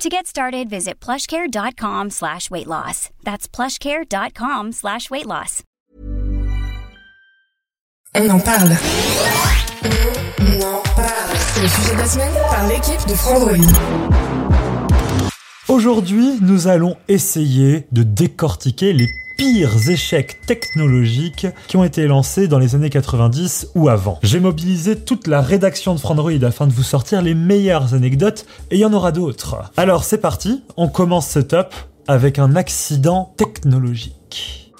To get started, visit plushcare.com slash weight loss. That's plushcare.com slash weight loss. On en parle. On en parle. C'est le sujet de la semaine par l'équipe de Frandroid. Aujourd'hui, nous allons essayer de décortiquer les pires échecs technologiques qui ont été lancés dans les années 90 ou avant. J'ai mobilisé toute la rédaction de Frandroid afin de vous sortir les meilleures anecdotes et il y en aura d'autres. Alors c'est parti, on commence ce top avec un accident technologique.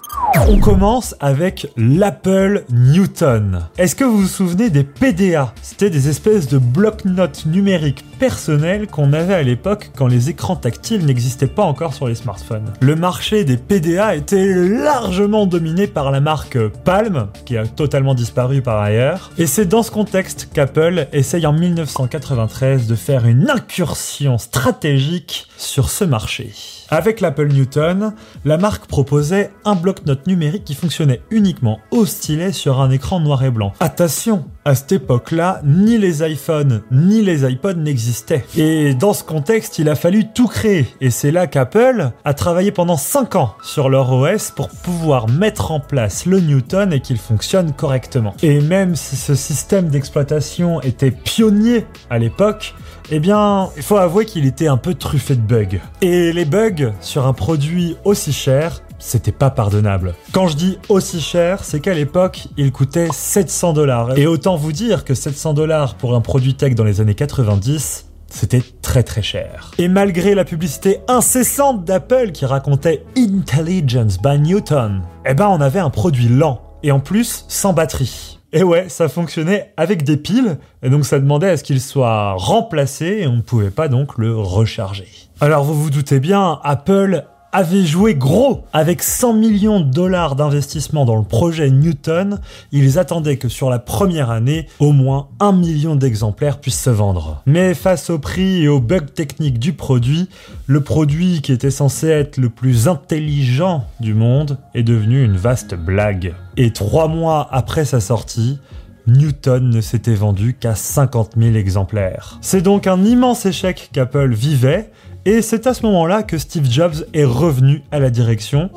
On commence avec l'Apple Newton. Est-ce que vous vous souvenez des PDA C'était des espèces de bloc-notes numériques personnels qu'on avait à l'époque quand les écrans tactiles n'existaient pas encore sur les smartphones. Le marché des PDA était largement dominé par la marque Palm, qui a totalement disparu par ailleurs. Et c'est dans ce contexte qu'Apple essaye en 1993 de faire une incursion stratégique sur ce marché. Avec l'Apple Newton, la marque proposait un bloc-notes numérique qui fonctionnait uniquement au stylet sur un écran noir et blanc. Attention, à cette époque-là, ni les iPhones ni les iPods n'existaient. Et dans ce contexte, il a fallu tout créer. Et c'est là qu'Apple a travaillé pendant 5 ans sur leur OS pour pouvoir mettre en place le Newton et qu'il fonctionne correctement. Et même si ce système d'exploitation était pionnier à l'époque, eh bien, il faut avouer qu'il était un peu truffé de bugs. Et les bugs sur un produit aussi cher, c'était pas pardonnable. Quand je dis aussi cher, c'est qu'à l'époque, il coûtait 700 dollars. Et autant vous dire que 700 dollars pour un produit tech dans les années 90, c'était très très cher. Et malgré la publicité incessante d'Apple qui racontait Intelligence by Newton, eh ben on avait un produit lent et en plus sans batterie. Et ouais, ça fonctionnait avec des piles, et donc ça demandait à ce qu'il soit remplacé, et on ne pouvait pas donc le recharger. Alors vous vous doutez bien, Apple avait joué gros avec 100 millions de dollars d'investissement dans le projet Newton, ils attendaient que sur la première année, au moins un million d'exemplaires puissent se vendre. Mais face au prix et aux bugs techniques du produit, le produit qui était censé être le plus intelligent du monde est devenu une vaste blague. Et trois mois après sa sortie, Newton ne s'était vendu qu'à 50 000 exemplaires. C'est donc un immense échec qu'Apple vivait, et c'est à ce moment-là que Steve Jobs est revenu à la direction,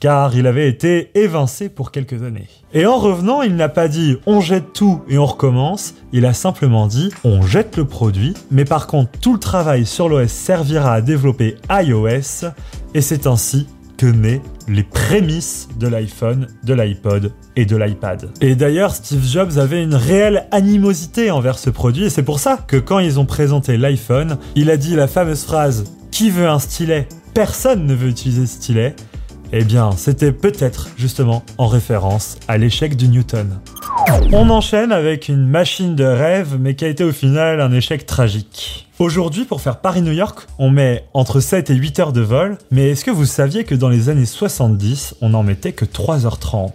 car il avait été évincé pour quelques années. Et en revenant, il n'a pas dit on jette tout et on recommence, il a simplement dit on jette le produit, mais par contre tout le travail sur l'OS servira à développer iOS, et c'est ainsi que naît les prémices de l'iPhone, de l'iPod et de l'iPad. Et d'ailleurs, Steve Jobs avait une réelle animosité envers ce produit, et c'est pour ça que quand ils ont présenté l'iPhone, il a dit la fameuse phrase Qui veut un stylet? Personne ne veut utiliser stylet. Eh bien, c'était peut-être justement en référence à l'échec du Newton. On enchaîne avec une machine de rêve, mais qui a été au final un échec tragique. Aujourd'hui, pour faire Paris-New York, on met entre 7 et 8 heures de vol, mais est-ce que vous saviez que dans les années 70, on n'en mettait que 3h30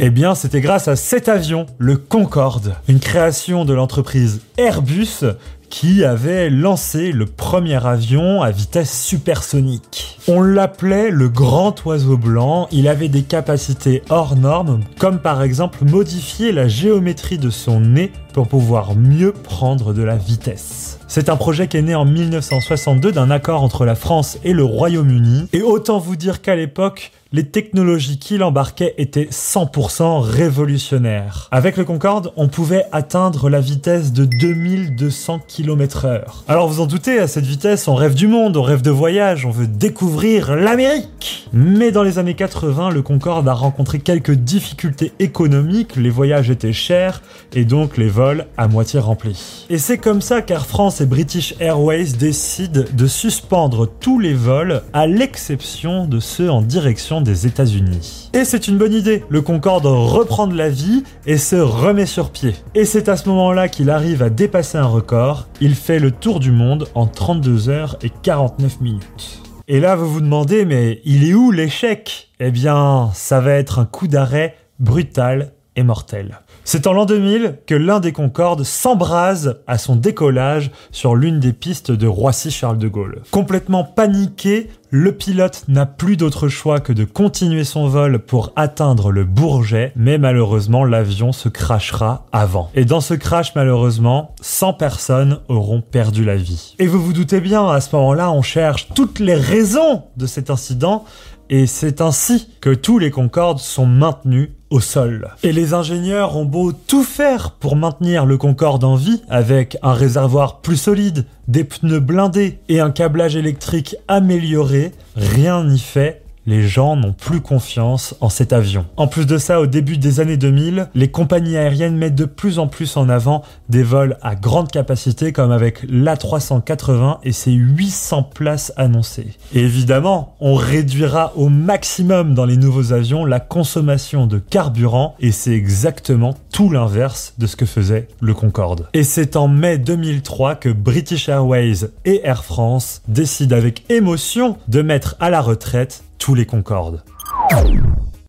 eh bien, c'était grâce à cet avion, le Concorde, une création de l'entreprise Airbus qui avait lancé le premier avion à vitesse supersonique. On l'appelait le grand oiseau blanc, il avait des capacités hors normes, comme par exemple modifier la géométrie de son nez pour pouvoir mieux prendre de la vitesse. C'est un projet qui est né en 1962 d'un accord entre la France et le Royaume-Uni, et autant vous dire qu'à l'époque, les technologies qu'il embarquait étaient 100% révolutionnaires. Avec le Concorde, on pouvait atteindre la vitesse de 2200 km heure. Alors vous en doutez, à cette vitesse, on rêve du monde, on rêve de voyage, on veut découvrir l'Amérique. Mais dans les années 80, le Concorde a rencontré quelques difficultés économiques, les voyages étaient chers, et donc les vols à moitié remplis. Et c'est comme ça qu'Air France et British Airways décident de suspendre tous les vols, à l'exception de ceux en direction des États-Unis. Et c'est une bonne idée, le Concorde reprend de la vie et se remet sur pied. Et c'est à ce moment-là qu'il arrive à dépasser un record, il fait le tour du monde en 32 heures et 49 minutes. Et là, vous vous demandez, mais il est où l'échec? Eh bien, ça va être un coup d'arrêt brutal et mortel. C'est en l'an 2000 que l'un des Concorde s'embrase à son décollage sur l'une des pistes de Roissy-Charles de Gaulle. Complètement paniqué, le pilote n'a plus d'autre choix que de continuer son vol pour atteindre le Bourget, mais malheureusement l'avion se crachera avant. Et dans ce crash malheureusement, 100 personnes auront perdu la vie. Et vous vous doutez bien, à ce moment-là, on cherche toutes les raisons de cet incident, et c'est ainsi que tous les Concorde sont maintenus au sol. Et les ingénieurs ont beau tout faire pour maintenir le Concorde en vie, avec un réservoir plus solide, des pneus blindés et un câblage électrique amélioré, rien n'y fait les gens n'ont plus confiance en cet avion. En plus de ça, au début des années 2000, les compagnies aériennes mettent de plus en plus en avant des vols à grande capacité comme avec l'A380 et ses 800 places annoncées. Évidemment, on réduira au maximum dans les nouveaux avions la consommation de carburant et c'est exactement tout l'inverse de ce que faisait le Concorde. Et c'est en mai 2003 que British Airways et Air France décident avec émotion de mettre à la retraite tous les Concorde.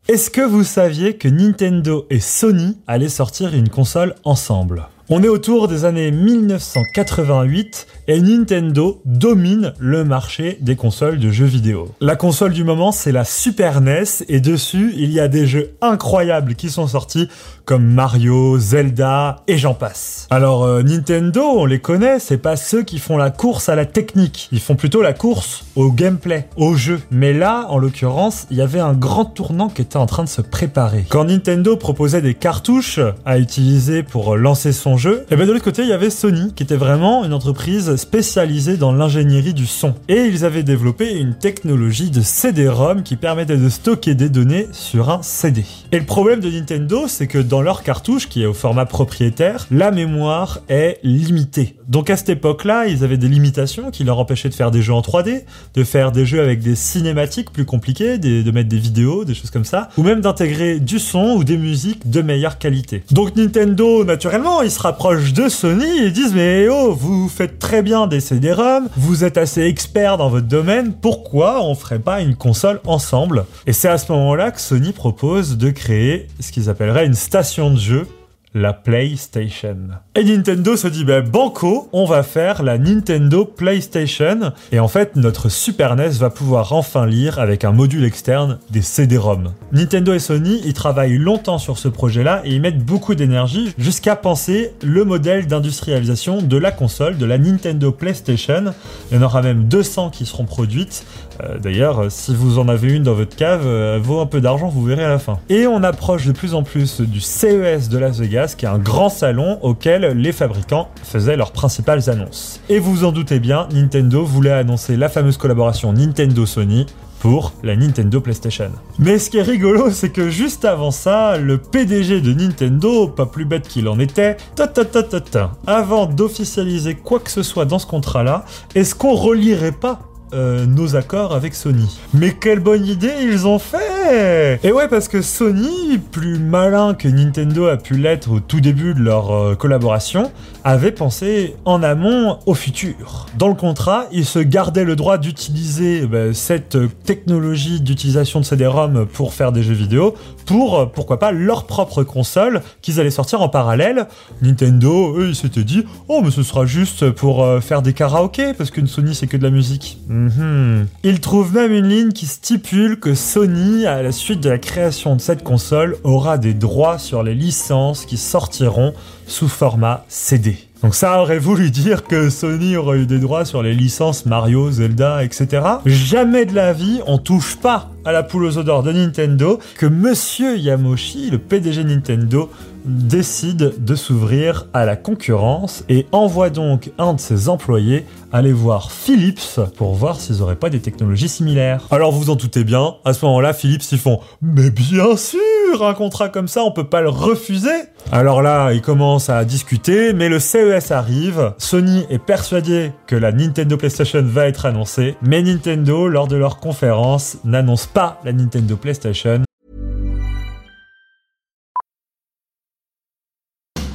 Est-ce que vous saviez que Nintendo et Sony allaient sortir une console ensemble? On est autour des années 1988 et Nintendo domine le marché des consoles de jeux vidéo. La console du moment, c'est la Super NES et dessus, il y a des jeux incroyables qui sont sortis comme Mario, Zelda et j'en passe. Alors euh, Nintendo, on les connaît, c'est pas ceux qui font la course à la technique, ils font plutôt la course au gameplay, au jeu. Mais là, en l'occurrence, il y avait un grand tournant qui était en train de se préparer. Quand Nintendo proposait des cartouches à utiliser pour lancer son et bien de l'autre côté, il y avait Sony qui était vraiment une entreprise spécialisée dans l'ingénierie du son. Et ils avaient développé une technologie de CD-ROM qui permettait de stocker des données sur un CD. Et le problème de Nintendo, c'est que dans leur cartouche, qui est au format propriétaire, la mémoire est limitée. Donc à cette époque-là, ils avaient des limitations qui leur empêchaient de faire des jeux en 3D, de faire des jeux avec des cinématiques plus compliquées, de mettre des vidéos, des choses comme ça, ou même d'intégrer du son ou des musiques de meilleure qualité. Donc Nintendo, naturellement, ils se de Sony et disent mais oh, vous faites très bien des CD-ROM, vous êtes assez expert dans votre domaine, pourquoi on ferait pas une console ensemble? Et c'est à ce moment-là que Sony propose de créer ce qu'ils appelleraient une station de jeu la PlayStation. Et Nintendo se dit, ben banco, on va faire la Nintendo PlayStation. Et en fait, notre Super NES va pouvoir enfin lire avec un module externe des CD-ROM. Nintendo et Sony, ils travaillent longtemps sur ce projet-là et ils mettent beaucoup d'énergie jusqu'à penser le modèle d'industrialisation de la console, de la Nintendo PlayStation. Il y en aura même 200 qui seront produites. Euh, d'ailleurs, si vous en avez une dans votre cave, euh, vaut un peu d'argent, vous verrez à la fin. Et on approche de plus en plus du CES de Las Vegas qui est un grand salon auquel les fabricants faisaient leurs principales annonces. Et vous vous en doutez bien, Nintendo voulait annoncer la fameuse collaboration Nintendo-Sony pour la Nintendo PlayStation. Mais ce qui est rigolo, c'est que juste avant ça, le PDG de Nintendo, pas plus bête qu'il en était, ta ta ta ta ta, avant d'officialiser quoi que ce soit dans ce contrat-là, est-ce qu'on relirait pas euh, nos accords avec Sony. Mais quelle bonne idée ils ont fait Et ouais, parce que Sony, plus malin que Nintendo a pu l'être au tout début de leur euh, collaboration, avait pensé en amont au futur. Dans le contrat, ils se gardaient le droit d'utiliser bah, cette technologie d'utilisation de CD-ROM pour faire des jeux vidéo, pour, pourquoi pas, leur propre console qu'ils allaient sortir en parallèle. Nintendo, eux, ils s'étaient dit, oh, mais ce sera juste pour euh, faire des karaokés, parce qu'une Sony, c'est que de la musique. Mhm. Il trouve même une ligne qui stipule que Sony, à la suite de la création de cette console, aura des droits sur les licences qui sortiront sous format CD. Donc ça aurait voulu dire que Sony aurait eu des droits sur les licences Mario, Zelda, etc. Jamais de la vie, on touche pas à la poule aux odeurs de Nintendo que Monsieur Yamoshi, le PDG Nintendo, décide de s'ouvrir à la concurrence et envoie donc un de ses employés aller voir Philips pour voir s'ils auraient pas des technologies similaires. Alors vous vous en doutez bien, à ce moment-là, Philips ils font Mais bien sûr, un contrat comme ça, on peut pas le refuser Alors là, ils commencent à discuter, mais le CES arrive, Sony est persuadé que la Nintendo PlayStation va être annoncée, mais Nintendo, lors de leur conférence, n'annonce pas la Nintendo PlayStation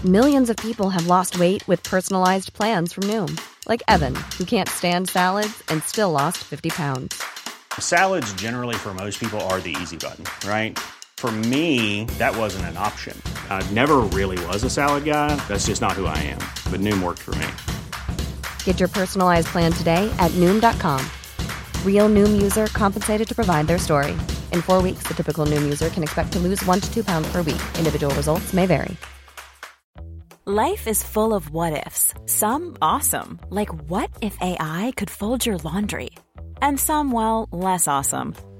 Millions of people have lost weight with personalized plans from Noom, like Evan, who can't stand salads and still lost 50 pounds. Salads, generally, for most people, are the easy button, right? For me, that wasn't an option. I never really was a salad guy. That's just not who I am. But Noom worked for me. Get your personalized plan today at Noom.com. Real Noom user compensated to provide their story. In four weeks, the typical Noom user can expect to lose one to two pounds per week. Individual results may vary. Life is full of what ifs. Some awesome, like what if AI could fold your laundry? And some, well, less awesome,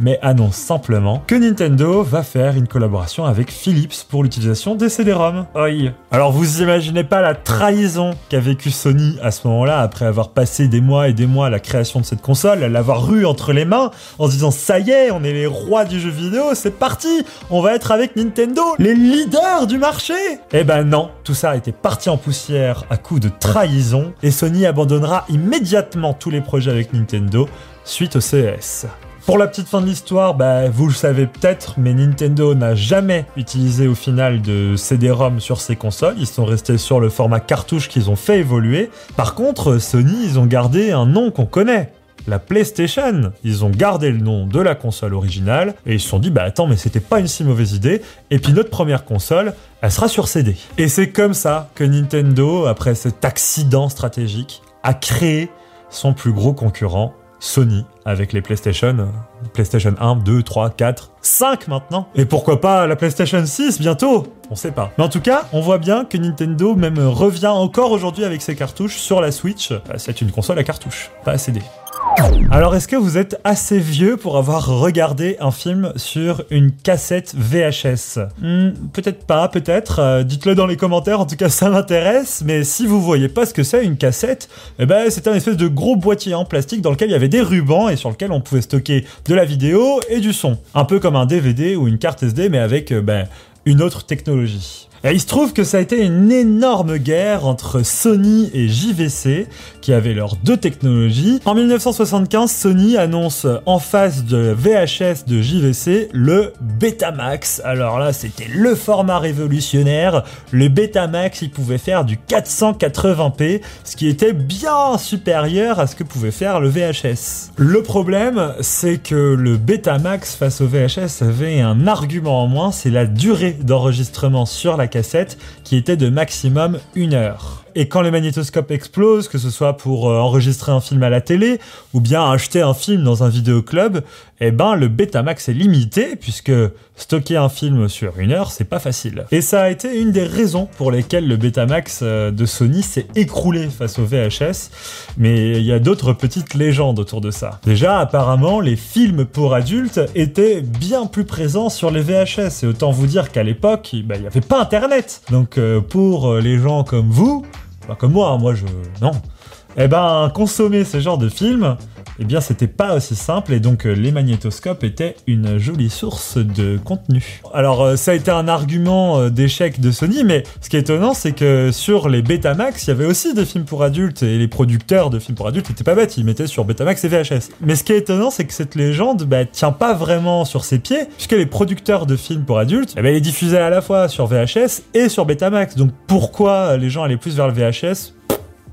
Mais annonce simplement que Nintendo va faire une collaboration avec Philips pour l'utilisation des CD-ROM. Oi. Alors vous imaginez pas la trahison qu'a vécu Sony à ce moment-là après avoir passé des mois et des mois à la création de cette console, à l'avoir rue entre les mains en se disant ça y est, on est les rois du jeu vidéo, c'est parti, on va être avec Nintendo, les leaders du marché. Eh ben non, tout ça a été parti en poussière à coup de trahison et Sony abandonnera immédiatement tous les projets avec Nintendo suite au CES. Pour la petite fin de l'histoire, bah, vous le savez peut-être, mais Nintendo n'a jamais utilisé au final de CD-ROM sur ses consoles. Ils sont restés sur le format cartouche qu'ils ont fait évoluer. Par contre, Sony, ils ont gardé un nom qu'on connaît. La PlayStation, ils ont gardé le nom de la console originale et ils se sont dit bah attends mais c'était pas une si mauvaise idée et puis notre première console elle sera sur CD. Et c'est comme ça que Nintendo après cet accident stratégique a créé son plus gros concurrent Sony avec les PlayStation, PlayStation 1, 2, 3, 4, 5 maintenant. Et pourquoi pas la PlayStation 6 bientôt? On sait pas. Mais en tout cas, on voit bien que Nintendo même revient encore aujourd'hui avec ses cartouches sur la Switch. Bah, c'est une console à cartouches, pas à CD. Alors, est-ce que vous êtes assez vieux pour avoir regardé un film sur une cassette VHS hmm, Peut-être pas, peut-être. Euh, dites-le dans les commentaires, en tout cas ça m'intéresse. Mais si vous voyez pas ce que c'est une cassette, eh ben, c'est un espèce de gros boîtier en plastique dans lequel il y avait des rubans sur lequel on pouvait stocker de la vidéo et du son. Un peu comme un DVD ou une carte SD, mais avec euh, ben, une autre technologie. Il se trouve que ça a été une énorme guerre entre Sony et JVC, qui avaient leurs deux technologies. En 1975, Sony annonce en face de VHS de JVC le Betamax. Alors là, c'était le format révolutionnaire. Le Betamax, il pouvait faire du 480p, ce qui était bien supérieur à ce que pouvait faire le VHS. Le problème, c'est que le Betamax face au VHS avait un argument en moins, c'est la durée d'enregistrement sur la qui était de maximum une heure. Et quand les magnétoscopes explosent, que ce soit pour euh, enregistrer un film à la télé ou bien acheter un film dans un vidéoclub, eh ben le Betamax est limité puisque stocker un film sur une heure, c'est pas facile. Et ça a été une des raisons pour lesquelles le Betamax euh, de Sony s'est écroulé face au VHS. Mais il y a d'autres petites légendes autour de ça. Déjà, apparemment, les films pour adultes étaient bien plus présents sur les VHS. Et autant vous dire qu'à l'époque, bah, il n'y avait pas Internet. Donc euh, pour les gens comme vous, pas comme moi, moi je. Non. Eh ben, consommer ce genre de films, eh bien, c'était pas aussi simple et donc euh, les magnétoscopes étaient une jolie source de contenu. Alors, euh, ça a été un argument euh, d'échec de Sony, mais ce qui est étonnant, c'est que sur les Betamax, il y avait aussi des films pour adultes et les producteurs de films pour adultes étaient pas bêtes, ils mettaient sur Betamax et VHS. Mais ce qui est étonnant, c'est que cette légende bah, tient pas vraiment sur ses pieds, puisque les producteurs de films pour adultes, eh ben, les diffusaient à la fois sur VHS et sur Betamax. Donc pourquoi les gens allaient plus vers le VHS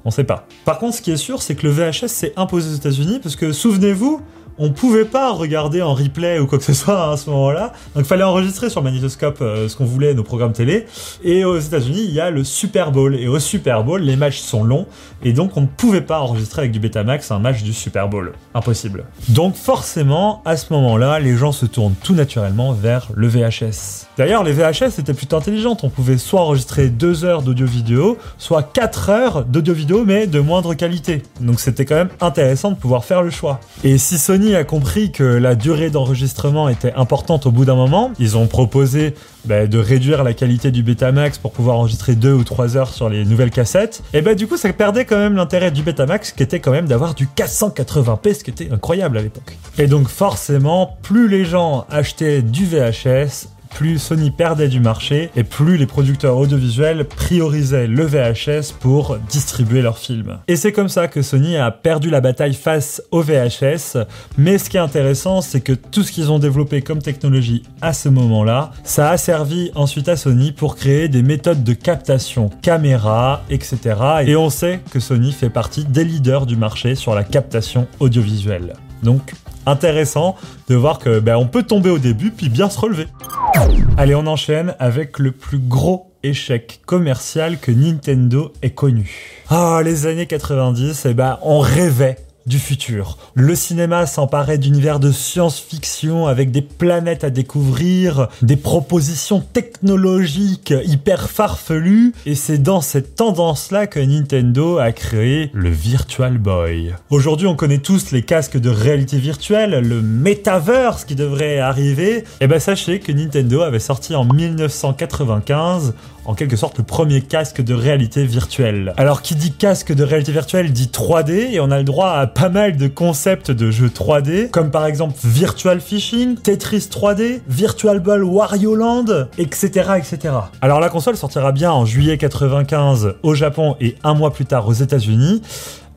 on sait pas. Par contre, ce qui est sûr, c'est que le VHS s'est imposé aux États-Unis parce que souvenez-vous, on pouvait pas regarder en replay ou quoi que ce soit hein, à ce moment-là. Donc fallait enregistrer sur magnétoscope euh, ce qu'on voulait, nos programmes télé. Et aux États-Unis, il y a le Super Bowl. Et au Super Bowl, les matchs sont longs. Et donc on ne pouvait pas enregistrer avec du Betamax un match du Super Bowl. Impossible. Donc forcément, à ce moment-là, les gens se tournent tout naturellement vers le VHS. D'ailleurs, les VHS étaient plutôt intelligentes. On pouvait soit enregistrer 2 heures d'audio-vidéo, soit 4 heures d'audio-vidéo, mais de moindre qualité. Donc c'était quand même intéressant de pouvoir faire le choix. Et si Sony a compris que la durée d'enregistrement était importante au bout d'un moment. Ils ont proposé bah, de réduire la qualité du Betamax pour pouvoir enregistrer 2 ou 3 heures sur les nouvelles cassettes. Et bah du coup ça perdait quand même l'intérêt du Betamax qui était quand même d'avoir du 480p, ce qui était incroyable à l'époque. Et donc forcément, plus les gens achetaient du VHS, plus Sony perdait du marché et plus les producteurs audiovisuels priorisaient le VHS pour distribuer leurs films. Et c'est comme ça que Sony a perdu la bataille face au VHS, mais ce qui est intéressant, c'est que tout ce qu'ils ont développé comme technologie à ce moment-là, ça a servi ensuite à Sony pour créer des méthodes de captation caméra, etc. Et on sait que Sony fait partie des leaders du marché sur la captation audiovisuelle. Donc intéressant de voir que ben, on peut tomber au début puis bien se relever. Allez, on enchaîne avec le plus gros échec commercial que Nintendo ait connu. Ah, les années 90, eh ben, on rêvait du futur. Le cinéma s'emparait d'univers de science-fiction avec des planètes à découvrir, des propositions technologiques hyper farfelues, et c'est dans cette tendance-là que Nintendo a créé le Virtual Boy. Aujourd'hui, on connaît tous les casques de réalité virtuelle, le metaverse qui devrait arriver. Et eh ben sachez que Nintendo avait sorti en 1995 en quelque sorte le premier casque de réalité virtuelle. Alors qui dit casque de réalité virtuelle dit 3D et on a le droit à pas mal de concepts de jeux 3D comme par exemple Virtual Fishing, Tetris 3D, Virtual Ball Wario Land, etc. etc. Alors la console sortira bien en juillet 95 au Japon et un mois plus tard aux États-Unis.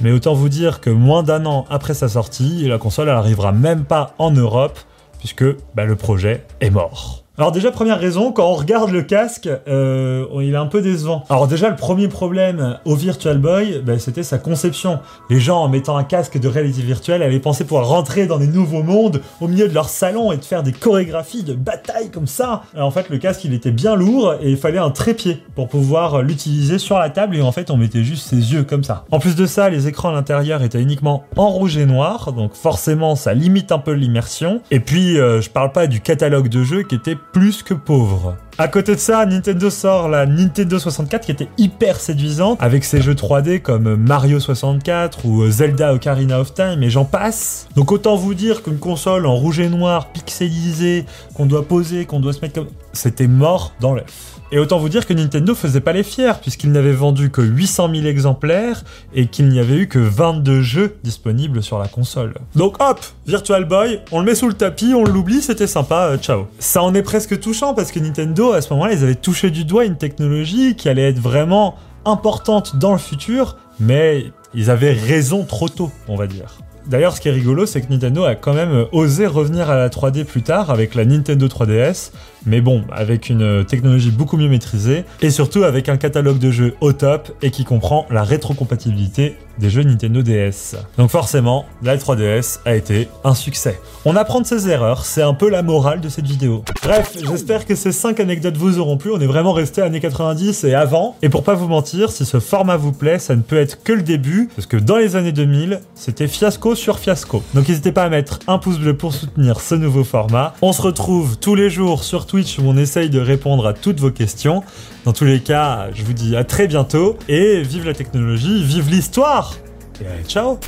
Mais autant vous dire que moins d'un an après sa sortie, la console elle arrivera même pas en Europe puisque bah, le projet est mort. Alors déjà première raison, quand on regarde le casque, euh, il est un peu décevant. Alors déjà le premier problème au Virtual Boy, ben, c'était sa conception. Les gens en mettant un casque de réalité virtuelle avaient pensé pouvoir rentrer dans des nouveaux mondes au milieu de leur salon et de faire des chorégraphies de bataille comme ça. En fait le casque il était bien lourd et il fallait un trépied pour pouvoir l'utiliser sur la table et en fait on mettait juste ses yeux comme ça. En plus de ça, les écrans à l'intérieur étaient uniquement en rouge et noir, donc forcément ça limite un peu l'immersion. Et puis euh, je parle pas du catalogue de jeux qui était plus que pauvre. À côté de ça, Nintendo sort la Nintendo 64 qui était hyper séduisante avec ses jeux 3D comme Mario 64 ou Zelda Ocarina of Time et j'en passe. Donc autant vous dire qu'une console en rouge et noir pixelisée qu'on doit poser, qu'on doit se mettre comme c'était mort dans l'œuf. Et autant vous dire que Nintendo faisait pas les fiers, puisqu'il n'avait vendu que 800 000 exemplaires et qu'il n'y avait eu que 22 jeux disponibles sur la console. Donc hop, Virtual Boy, on le met sous le tapis, on l'oublie, c'était sympa, euh, ciao. Ça en est presque touchant parce que Nintendo, à ce moment-là, ils avaient touché du doigt une technologie qui allait être vraiment importante dans le futur, mais ils avaient raison trop tôt, on va dire. D'ailleurs, ce qui est rigolo, c'est que Nintendo a quand même osé revenir à la 3D plus tard avec la Nintendo 3DS, mais bon, avec une technologie beaucoup mieux maîtrisée, et surtout avec un catalogue de jeux au top et qui comprend la rétrocompatibilité des jeux Nintendo DS. Donc forcément, la 3DS a été un succès. On apprend de ses erreurs, c'est un peu la morale de cette vidéo. Bref, j'espère que ces 5 anecdotes vous auront plu, on est vraiment resté années 90 et avant. Et pour pas vous mentir, si ce format vous plaît, ça ne peut être que le début, parce que dans les années 2000, c'était fiasco sur fiasco. Donc n'hésitez pas à mettre un pouce bleu pour soutenir ce nouveau format. On se retrouve tous les jours sur Twitch où on essaye de répondre à toutes vos questions. Dans tous les cas, je vous dis à très bientôt et vive la technologie, vive l'histoire. Et ciao